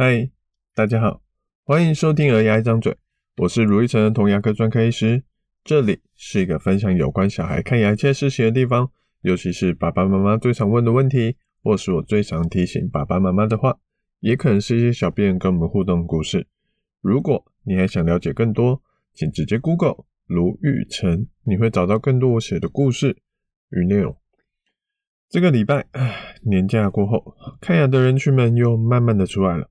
嗨，大家好，欢迎收听《儿牙一张嘴》，我是卢奕成童牙科专科医师，这里是一个分享有关小孩看牙切事情的地方，尤其是爸爸妈妈最常问的问题，或是我最常提醒爸爸妈妈的话，也可能是一些小病人跟我们互动的故事。如果你还想了解更多，请直接 Google 卢玉成，你会找到更多我写的故事与内容。这个礼拜，年假过后，看牙的人群们又慢慢的出来了。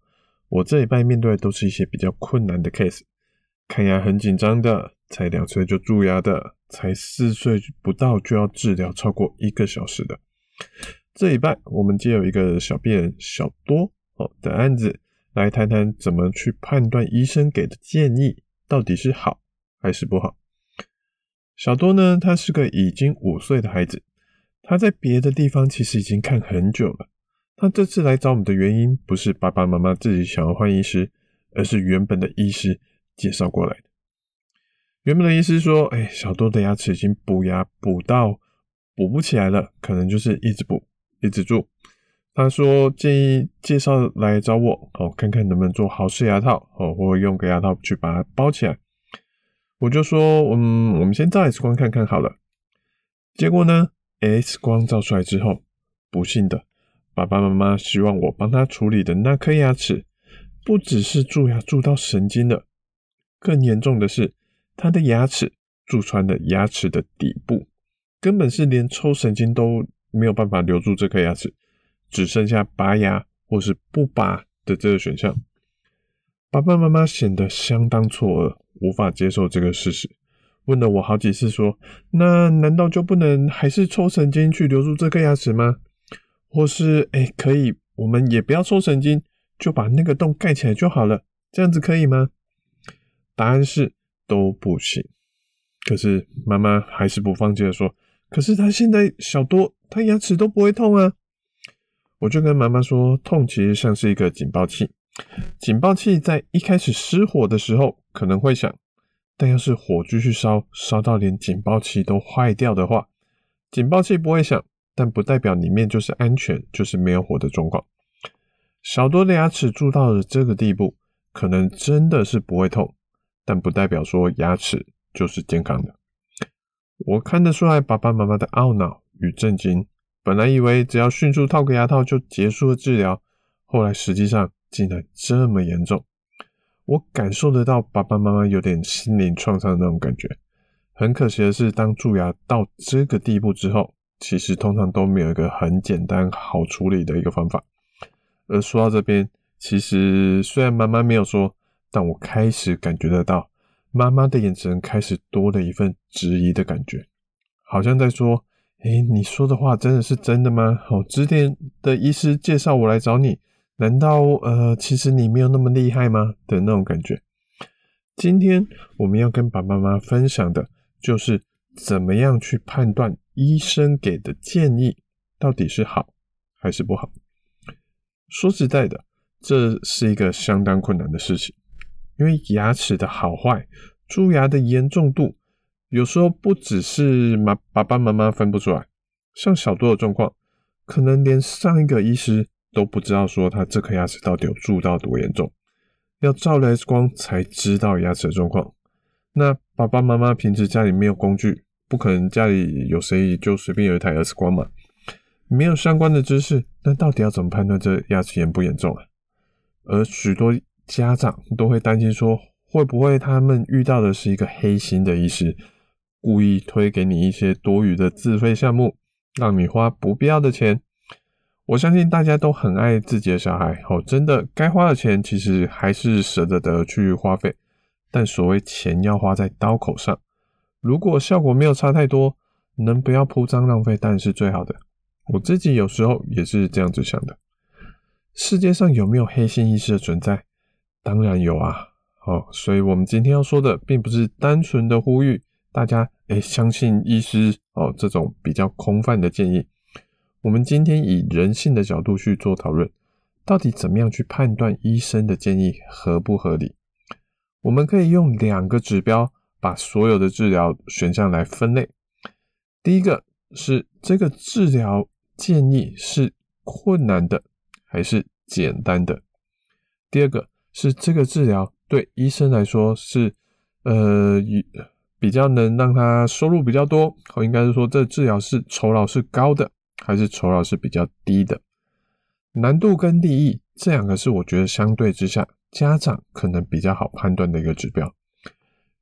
我这一拜面对的都是一些比较困难的 case，看牙很紧张的，才两岁就蛀牙的，才四岁不到就要治疗超过一个小时的。这一拜我们接有一个小病人小多哦的案子，来谈谈怎么去判断医生给的建议到底是好还是不好。小多呢，他是个已经五岁的孩子，他在别的地方其实已经看很久了。他这次来找我们的原因，不是爸爸妈妈自己想要换医师，而是原本的医师介绍过来的。原本的医师说：“哎，小多的牙齿已经补牙补到补不起来了，可能就是一直补，一直蛀。”他说建议介绍来找我，哦，看看能不能做豪式牙套，哦，或用个牙套去把它包起来。我就说：“嗯，我们先照 X 光看看好了。”结果呢，X 光照出来之后，不幸的。爸爸妈妈希望我帮他处理的那颗牙齿，不只是蛀牙蛀到神经了，更严重的是，他的牙齿蛀穿了牙齿的底部，根本是连抽神经都没有办法留住这颗牙齿，只剩下拔牙或是不拔的这个选项。爸爸妈妈显得相当错愕，无法接受这个事实，问了我好几次，说：“那难道就不能还是抽神经去留住这颗牙齿吗？”或是哎，可以，我们也不要抽神经，就把那个洞盖起来就好了，这样子可以吗？答案是都不行。可是妈妈还是不放弃的说：“可是他现在小多，他牙齿都不会痛啊。”我就跟妈妈说：“痛其实像是一个警报器，警报器在一开始失火的时候可能会响，但要是火继续烧，烧到连警报器都坏掉的话，警报器不会响。”但不代表里面就是安全，就是没有火的状况。小多的牙齿蛀到了这个地步，可能真的是不会痛，但不代表说牙齿就是健康的。我看得出来爸爸妈妈的懊恼与震惊。本来以为只要迅速套个牙套就结束了治疗，后来实际上竟然这么严重。我感受得到爸爸妈妈有点心灵创伤的那种感觉。很可惜的是，当蛀牙到这个地步之后，其实通常都没有一个很简单好处理的一个方法。而说到这边，其实虽然妈妈没有说，但我开始感觉得到，妈妈的眼神开始多了一份质疑的感觉，好像在说：“诶，你说的话真的是真的吗？好，之前的医师介绍我来找你，难道呃，其实你没有那么厉害吗？”的那种感觉。今天我们要跟爸爸妈妈分享的就是怎么样去判断。医生给的建议到底是好还是不好？说实在的，这是一个相当困难的事情，因为牙齿的好坏、蛀牙的严重度，有时候不只是妈爸爸妈妈分不出来。像小多的状况，可能连上一个医师都不知道说他这颗牙齿到底有蛀到多严重，要照了 X 光才知道牙齿的状况。那爸爸妈妈平时家里没有工具。不可能家里有谁就随便有一台 X 光嘛？没有相关的知识，那到底要怎么判断这牙齿严不严重啊？而许多家长都会担心说，会不会他们遇到的是一个黑心的医师，故意推给你一些多余的自费项目，让你花不必要的钱？我相信大家都很爱自己的小孩，哦，真的该花的钱其实还是舍得得去花费，但所谓钱要花在刀口上。如果效果没有差太多，能不要铺张浪费当然是最好的。我自己有时候也是这样子想的。世界上有没有黑心医师的存在？当然有啊。好，所以我们今天要说的，并不是单纯的呼吁大家诶相信医师哦这种比较空泛的建议。我们今天以人性的角度去做讨论，到底怎么样去判断医生的建议合不合理？我们可以用两个指标。把所有的治疗选项来分类，第一个是这个治疗建议是困难的还是简单的？第二个是这个治疗对医生来说是呃比较能让他收入比较多，或应该是说这治疗是酬劳是高的，还是酬劳是比较低的？难度跟利益这两个是我觉得相对之下，家长可能比较好判断的一个指标。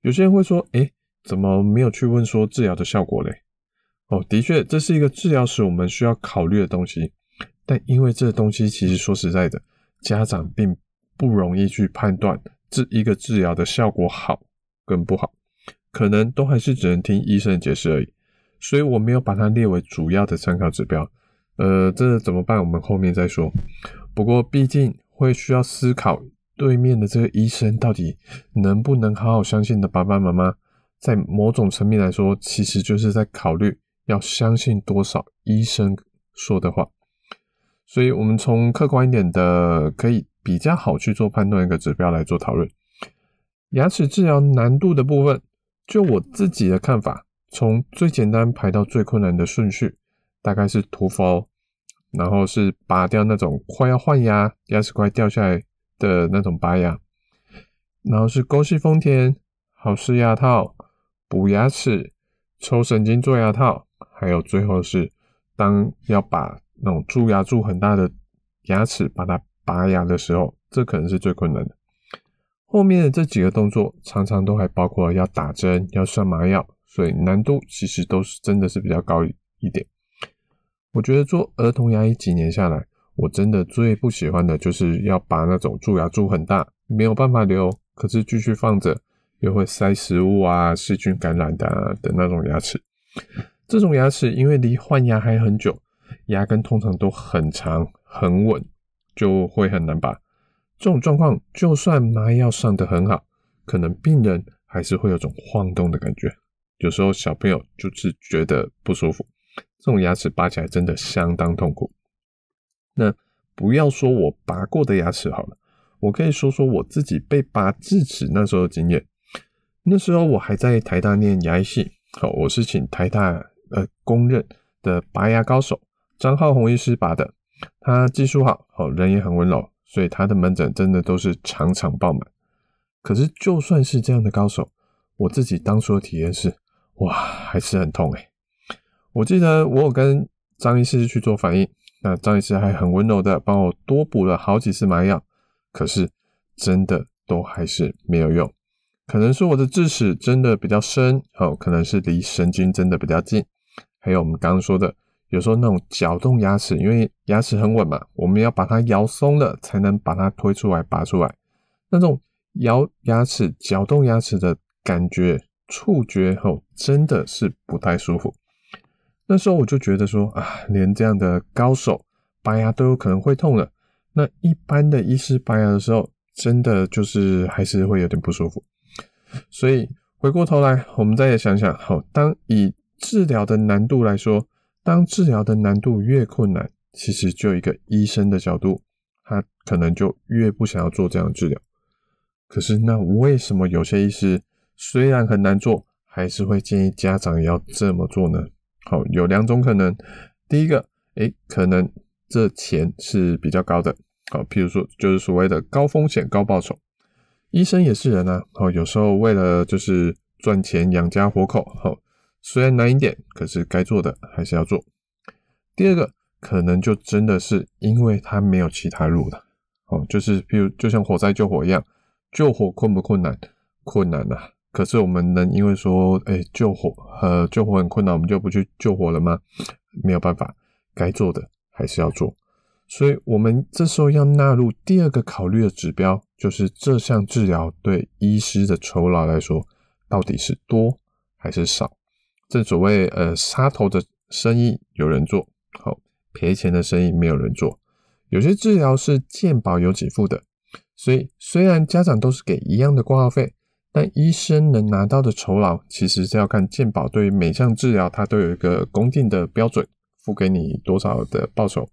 有些人会说，诶，怎么没有去问说治疗的效果嘞？哦，的确，这是一个治疗时我们需要考虑的东西。但因为这东西，其实说实在的，家长并不容易去判断这一个治疗的效果好跟不好，可能都还是只能听医生的解释而已。所以我没有把它列为主要的参考指标。呃，这怎么办？我们后面再说。不过毕竟会需要思考，对面的这个医生到底能不能好好相信的爸爸妈妈，在某种层面来说，其实就是在考虑。要相信多少医生说的话，所以我们从客观一点的，可以比较好去做判断一个指标来做讨论。牙齿治疗难度的部分，就我自己的看法，从最简单排到最困难的顺序，大概是涂氟，然后是拔掉那种快要换牙、牙齿快掉下来的那种拔牙，然后是沟隙封填、好施牙套、补牙齿、抽神经做牙套。还有最后是，当要把那种蛀牙蛀很大的牙齿把它拔牙的时候，这可能是最困难的。后面的这几个动作常常都还包括要打针、要上麻药，所以难度其实都是真的是比较高一点。我觉得做儿童牙医几年下来，我真的最不喜欢的就是要把那种蛀牙蛀很大，没有办法留，可是继续放着又会塞食物啊、细菌感染的、啊、的那种牙齿。这种牙齿因为离换牙还很久，牙根通常都很长很稳，就会很难拔。这种状况，就算麻药上得很好，可能病人还是会有种晃动的感觉。有时候小朋友就是觉得不舒服，这种牙齿拔起来真的相当痛苦。那不要说我拔过的牙齿好了，我可以说说我自己被拔智齿那时候的经验。那时候我还在台大念牙医系，好，我是请台大。呃，公认的拔牙高手张浩宏医师拔的，他技术好，好人也很温柔，所以他的门诊真的都是场场爆满。可是就算是这样的高手，我自己当初的体验是，哇，还是很痛诶。我记得我有跟张医师去做反应，那张医师还很温柔的帮我多补了好几次麻药，可是真的都还是没有用。可能是我的智齿真的比较深，哦，可能是离神经真的比较近。还有我们刚刚说的，有时候那种搅动牙齿，因为牙齿很稳嘛，我们要把它摇松了，才能把它推出来、拔出来。那种摇牙齿、搅动牙齿的感觉、触觉后，真的是不太舒服。那时候我就觉得说啊，连这样的高手拔牙都有可能会痛了，那一般的医师拔牙的时候，真的就是还是会有点不舒服。所以回过头来，我们再想想，好，当以治疗的难度来说，当治疗的难度越困难，其实就一个医生的角度，他可能就越不想要做这样的治疗。可是，那为什么有些医师虽然很难做，还是会建议家长也要这么做呢？好，有两种可能。第一个，诶，可能这钱是比较高的，好，譬如说就是所谓的高风险高报酬。医生也是人啊，好，有时候为了就是赚钱养家活口，好。虽然难一点，可是该做的还是要做。第二个可能就真的是因为他没有其他路了，哦，就是比如就像火灾救火一样，救火困不困难？困难呐。可是我们能因为说，哎，救火呃救火很困难，我们就不去救火了吗？没有办法，该做的还是要做。所以我们这时候要纳入第二个考虑的指标，就是这项治疗对医师的酬劳来说，到底是多还是少？正所谓，呃，杀头的生意有人做，好，赔钱的生意没有人做。有些治疗是健保有给付的，所以虽然家长都是给一样的挂号费，但医生能拿到的酬劳，其实是要看健保对于每项治疗，它都有一个公定的标准，付给你多少的报酬。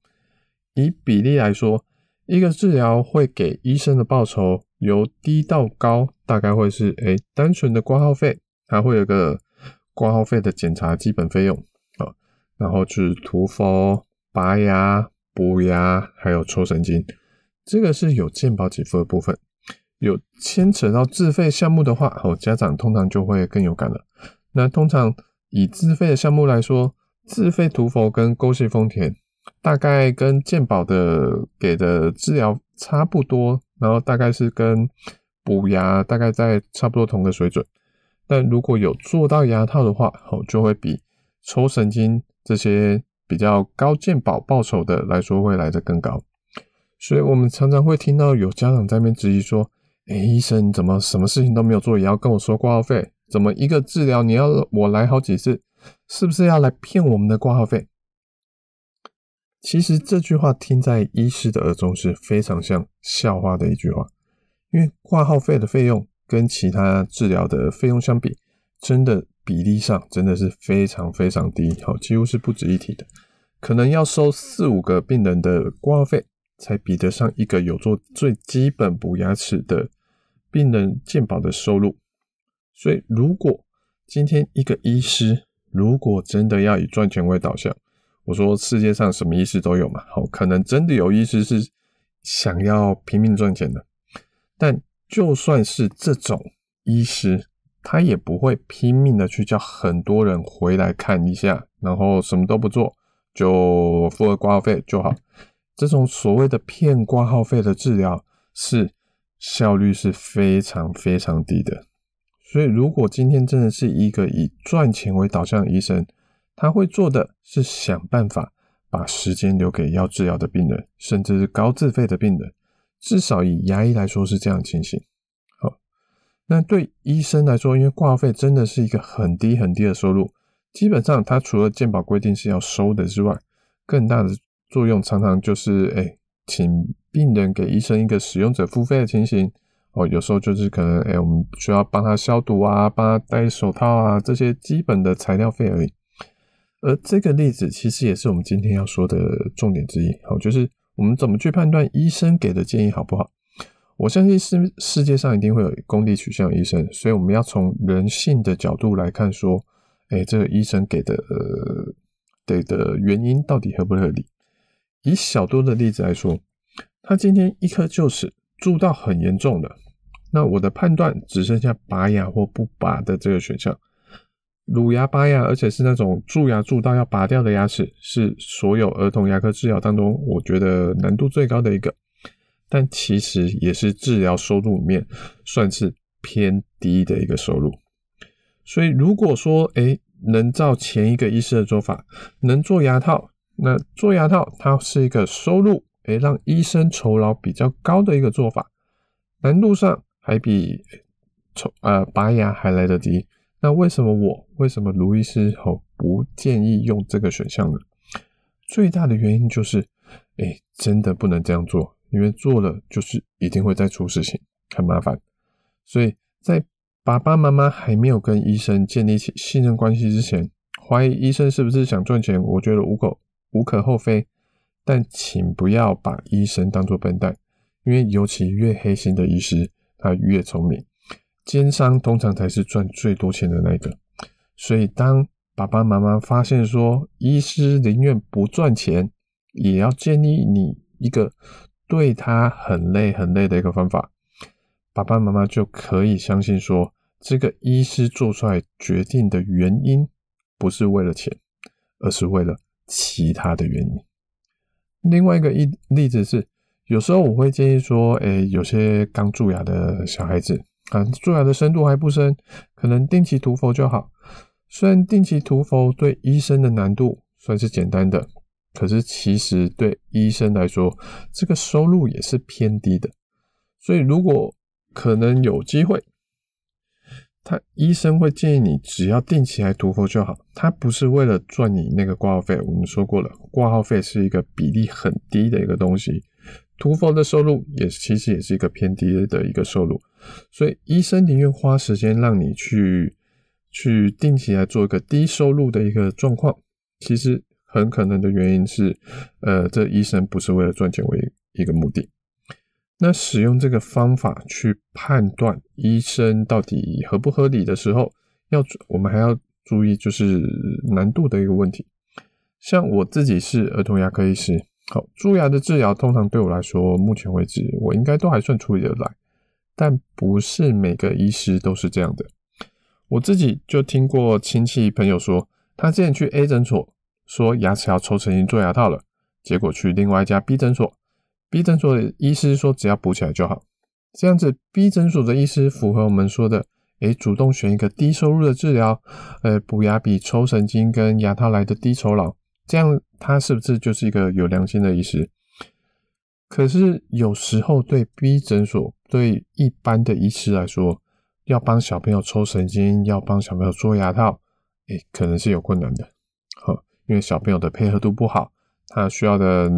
以比例来说，一个治疗会给医生的报酬由低到高，大概会是，诶，单纯的挂号费，它会有个。挂号费的检查基本费用啊，然后就是涂氟、拔牙、补牙，还有抽神经，这个是有健保给付的部分。有牵扯到自费项目的话，哦，家长通常就会更有感了。那通常以自费的项目来说，自费涂氟跟沟隙丰田，大概跟健保的给的治疗差不多，然后大概是跟补牙大概在差不多同个水准。但如果有做到牙套的话，哦，就会比抽神经这些比较高健保报酬的来说会来得更高。所以我们常常会听到有家长在那边质疑说：“哎，医生你怎么什么事情都没有做，也要跟我说挂号费？怎么一个治疗你要我来好几次？是不是要来骗我们的挂号费？”其实这句话听在医师的耳中是非常像笑话的一句话，因为挂号费的费用跟其他治疗的费用相比，真的比例上真的是非常非常低，好，几乎是不值一提的，可能要收四五个病人的挂号费，才比得上一个有做最基本补牙齿的病人健保的收入。所以，如果今天一个医师如果真的要以赚钱为导向，我说世界上什么医师都有嘛，好，可能真的有医师是想要拼命赚钱的。但就算是这种医师，他也不会拼命的去叫很多人回来看一下，然后什么都不做就付了挂号费就好。这种所谓的骗挂号费的治疗，是效率是非常非常低的。所以，如果今天真的是一个以赚钱为导向的医生，他会做的是想办法把时间留给要治疗的病人，甚至是高自费的病人。至少以牙医来说是这样情形。好，那对医生来说，因为挂号费真的是一个很低很低的收入，基本上他除了健保规定是要收的之外，更大的。作用常常就是，哎、请病人给医生一个使用者付费的情形哦。有时候就是可能，哎、我们需要帮他消毒啊，帮他戴手套啊，这些基本的材料费而已。而这个例子其实也是我们今天要说的重点之一。好，就是我们怎么去判断医生给的建议好不好？我相信世世界上一定会有功利取向医生，所以我们要从人性的角度来看，说，哎、这个医生给的呃给的原因到底合不合理？以小多的例子来说，他今天一颗臼齿蛀到很严重了，那我的判断只剩下拔牙或不拔的这个选项。乳牙拔牙，而且是那种蛀牙蛀到要拔掉的牙齿，是所有儿童牙科治疗当中我觉得难度最高的一个，但其实也是治疗收入里面算是偏低的一个收入。所以如果说，哎，能照前一个医师的做法，能做牙套。那做牙套，它是一个收入，诶，让医生酬劳比较高的一个做法，难度上还比抽呃拔牙还来得低。那为什么我为什么卢医师吼不建议用这个选项呢？最大的原因就是，诶，真的不能这样做，因为做了就是一定会再出事情，很麻烦。所以在爸爸妈妈还没有跟医生建立起信任关系之前，怀疑医生是不是想赚钱，我觉得无可。无可厚非，但请不要把医生当作笨蛋，因为尤其越黑心的医师，他越聪明。奸商通常才是赚最多钱的那个。所以，当爸爸妈妈发现说医师宁愿不赚钱，也要建议你一个对他很累很累的一个方法，爸爸妈妈就可以相信说，这个医师做出来决定的原因不是为了钱，而是为了。其他的原因。另外一个例例子是，有时候我会建议说，诶、有些刚蛀牙的小孩子啊，蛀牙的深度还不深，可能定期涂氟就好。虽然定期涂氟对医生的难度算是简单的，可是其实对医生来说，这个收入也是偏低的。所以如果可能有机会。他医生会建议你只要定期来涂氟就好，他不是为了赚你那个挂号费。我们说过了，挂号费是一个比例很低的一个东西，涂氟的收入也其实也是一个偏低的一个收入，所以医生宁愿花时间让你去去定期来做一个低收入的一个状况，其实很可能的原因是，呃，这医生不是为了赚钱为一个目的。那使用这个方法去判断医生到底合不合理的时候，要我们还要注意就是难度的一个问题。像我自己是儿童牙科医师，好，蛀牙的治疗通常对我来说，目前为止我应该都还算处理得来，但不是每个医师都是这样的。我自己就听过亲戚朋友说，他之前去 A 诊所说牙齿要抽神经做牙套了，结果去另外一家 B 诊所，B 诊所的医师说只要补起来就好。这样子，B 诊所的医师符合我们说的，诶，主动选一个低收入的治疗，呃，补牙比抽神经跟牙套来的低酬劳，这样他是不是就是一个有良心的医师？可是有时候对 B 诊所对一般的医师来说，要帮小朋友抽神经，要帮小朋友做牙套，诶，可能是有困难的，好，因为小朋友的配合度不好，他需要的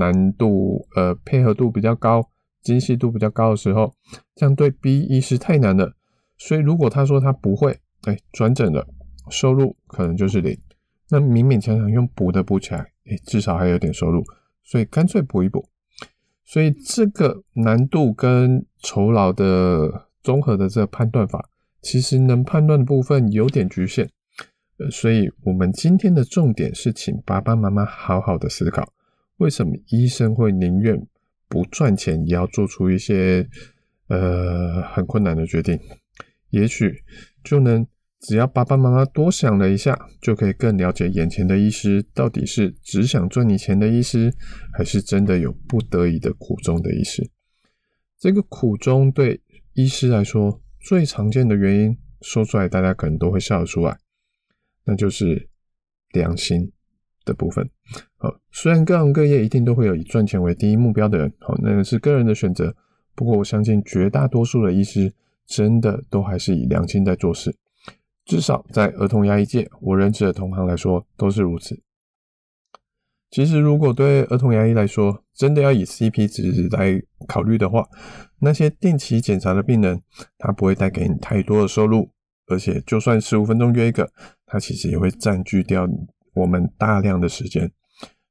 难度，呃，配合度比较高。精细度比较高的时候，这样对 B 医师太难了。所以如果他说他不会，哎，转诊了，收入可能就是零。那勉勉强强用补的补起来，哎，至少还有点收入，所以干脆补一补。所以这个难度跟酬劳的综合的这个判断法，其实能判断的部分有点局限。呃，所以我们今天的重点是请爸爸妈妈好好的思考，为什么医生会宁愿。不赚钱也要做出一些呃很困难的决定，也许就能只要爸爸妈妈多想了一下，就可以更了解眼前的医师到底是只想赚你钱的医师，还是真的有不得已的苦衷的医师。这个苦衷对医师来说最常见的原因，说出来大家可能都会笑得出来，那就是良心。的部分，好，虽然各行各业一定都会有以赚钱为第一目标的人，好，那个是个人的选择。不过我相信绝大多数的医师真的都还是以良心在做事，至少在儿童牙医界，我认识的同行来说都是如此。其实，如果对儿童牙医来说，真的要以 CP 值来考虑的话，那些定期检查的病人，他不会带给你太多的收入，而且就算十五分钟约一个，他其实也会占据掉。我们大量的时间，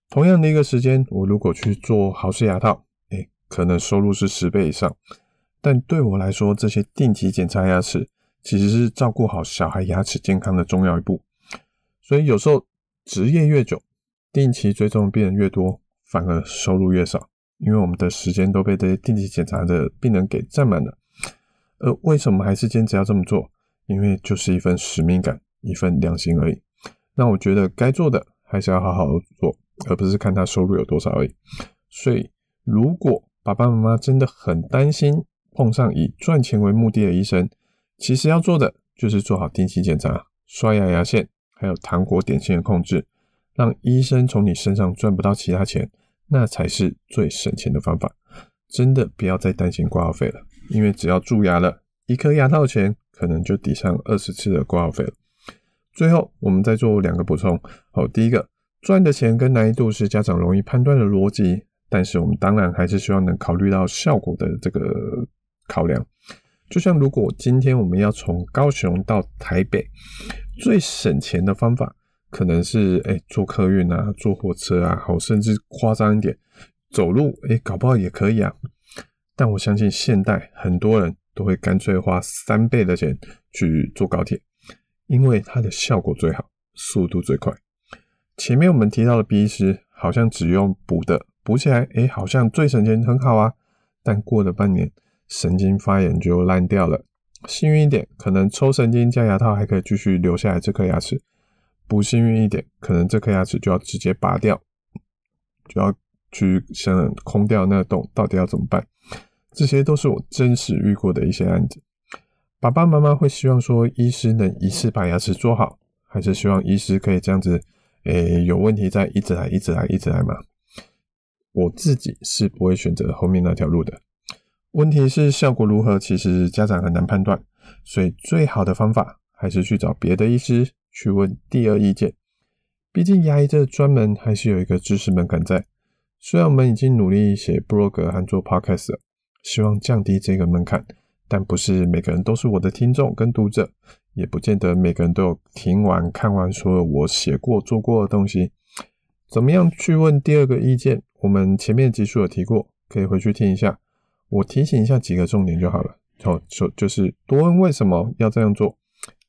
同样的一个时间，我如果去做豪氏牙套，哎，可能收入是十倍以上。但对我来说，这些定期检查牙齿，其实是照顾好小孩牙齿健康的重要一步。所以有时候执业越久，定期追踪病人越多，反而收入越少，因为我们的时间都被这些定期检查的病人给占满了。而为什么还是坚持要这么做？因为就是一份使命感，一份良心而已。那我觉得该做的还是要好好做，而不是看他收入有多少而已。所以，如果爸爸妈妈真的很担心碰上以赚钱为目的的医生，其实要做的就是做好定期检查、刷牙牙线，还有糖果点心的控制，让医生从你身上赚不到其他钱，那才是最省钱的方法。真的不要再担心挂号费了，因为只要蛀牙了，一颗牙套钱可能就抵上二十次的挂号费了。最后，我们再做两个补充。好，第一个，赚的钱跟难易度是家长容易判断的逻辑，但是我们当然还是希望能考虑到效果的这个考量。就像如果今天我们要从高雄到台北，最省钱的方法可能是哎坐客运啊，坐火车啊，好，甚至夸张一点，走路，哎，搞不好也可以啊。但我相信现代很多人都会干脆花三倍的钱去坐高铁。因为它的效果最好，速度最快。前面我们提到的 B 医师好像只用补的，补起来，诶，好像最省钱，很好啊。但过了半年，神经发炎就烂掉了。幸运一点，可能抽神经加牙套还可以继续留下来这颗牙齿；不幸运一点，可能这颗牙齿就要直接拔掉，就要去想空掉那个洞，到底要怎么办？这些都是我真实遇过的一些案子。爸爸妈妈会希望说，医师能一次把牙齿做好，还是希望医师可以这样子，诶、有问题再一直来，一直来，一直来嘛？我自己是不会选择后面那条路的。问题是效果如何，其实家长很难判断，所以最好的方法还是去找别的医师去问第二意见。毕竟牙医这专门还是有一个知识门槛在。虽然我们已经努力写 blog 和做 podcast 了，希望降低这个门槛。但不是每个人都是我的听众跟读者，也不见得每个人都有听完看完所有我写过做过的东西。怎么样去问第二个意见？我们前面集数有提过，可以回去听一下。我提醒一下几个重点就好了。好，就就是多问为什么要这样做，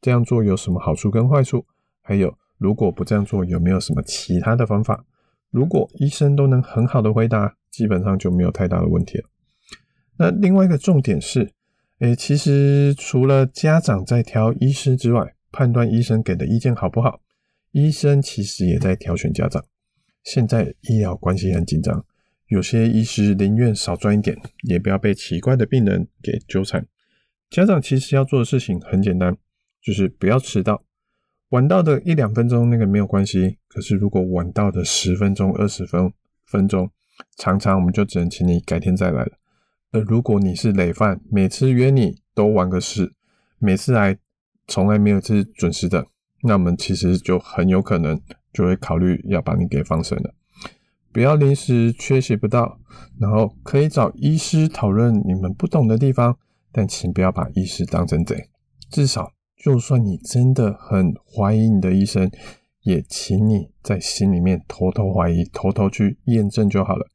这样做有什么好处跟坏处，还有如果不这样做有没有什么其他的方法？如果医生都能很好的回答，基本上就没有太大的问题了。那另外一个重点是，诶，其实除了家长在挑医师之外，判断医生给的意见好不好，医生其实也在挑选家长。现在医疗关系很紧张，有些医师宁愿少赚一点，也不要被奇怪的病人给纠缠。家长其实要做的事情很简单，就是不要迟到。晚到的一两分钟那个没有关系，可是如果晚到的十分钟、二十分分钟，常常我们就只能请你改天再来了。而如果你是累犯，每次约你都玩个十，每次来从来没有一次准时的，那我们其实就很有可能就会考虑要把你给放生了。不要临时缺席不到，然后可以找医师讨论你们不懂的地方，但请不要把医师当成贼，至少。就算你真的很怀疑你的医生，也请你在心里面偷偷怀疑，偷偷去验证就好了，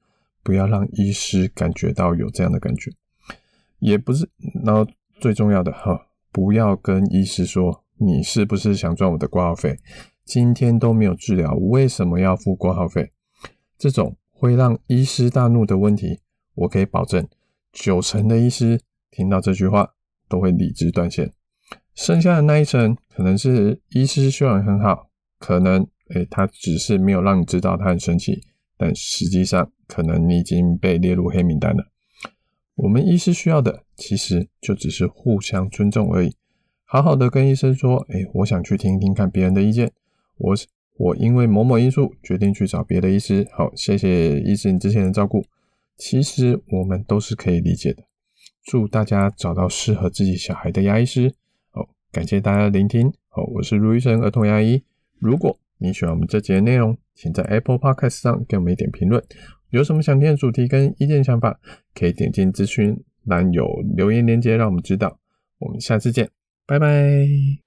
不要让医师感觉到有这样的感觉。也不是，然后最重要的哈，不要跟医师说你是不是想赚我的挂号费？今天都没有治疗，为什么要付挂号费？这种会让医师大怒的问题，我可以保证，九成的医师听到这句话都会理智断线。剩下的那一层，可能是医师修养很好，可能诶、他只是没有让你知道他很生气，但实际上可能你已经被列入黑名单了。我们医师需要的，其实就只是互相尊重而已。好好的跟医生说，诶、我想去听一听看别人的意见。我我因为某某因素决定去找别的医师。好，谢谢医师你之前的照顾。其实我们都是可以理解的。祝大家找到适合自己小孩的牙医师。感谢大家的聆听，好，我是卢医生儿童牙医。如果你喜欢我们这节内容，请在 Apple Podcast 上给我们一点评论。有什么想听的主题跟意见想法，可以点进咨询栏有留言链接，让我们知道。我们下次见，拜拜。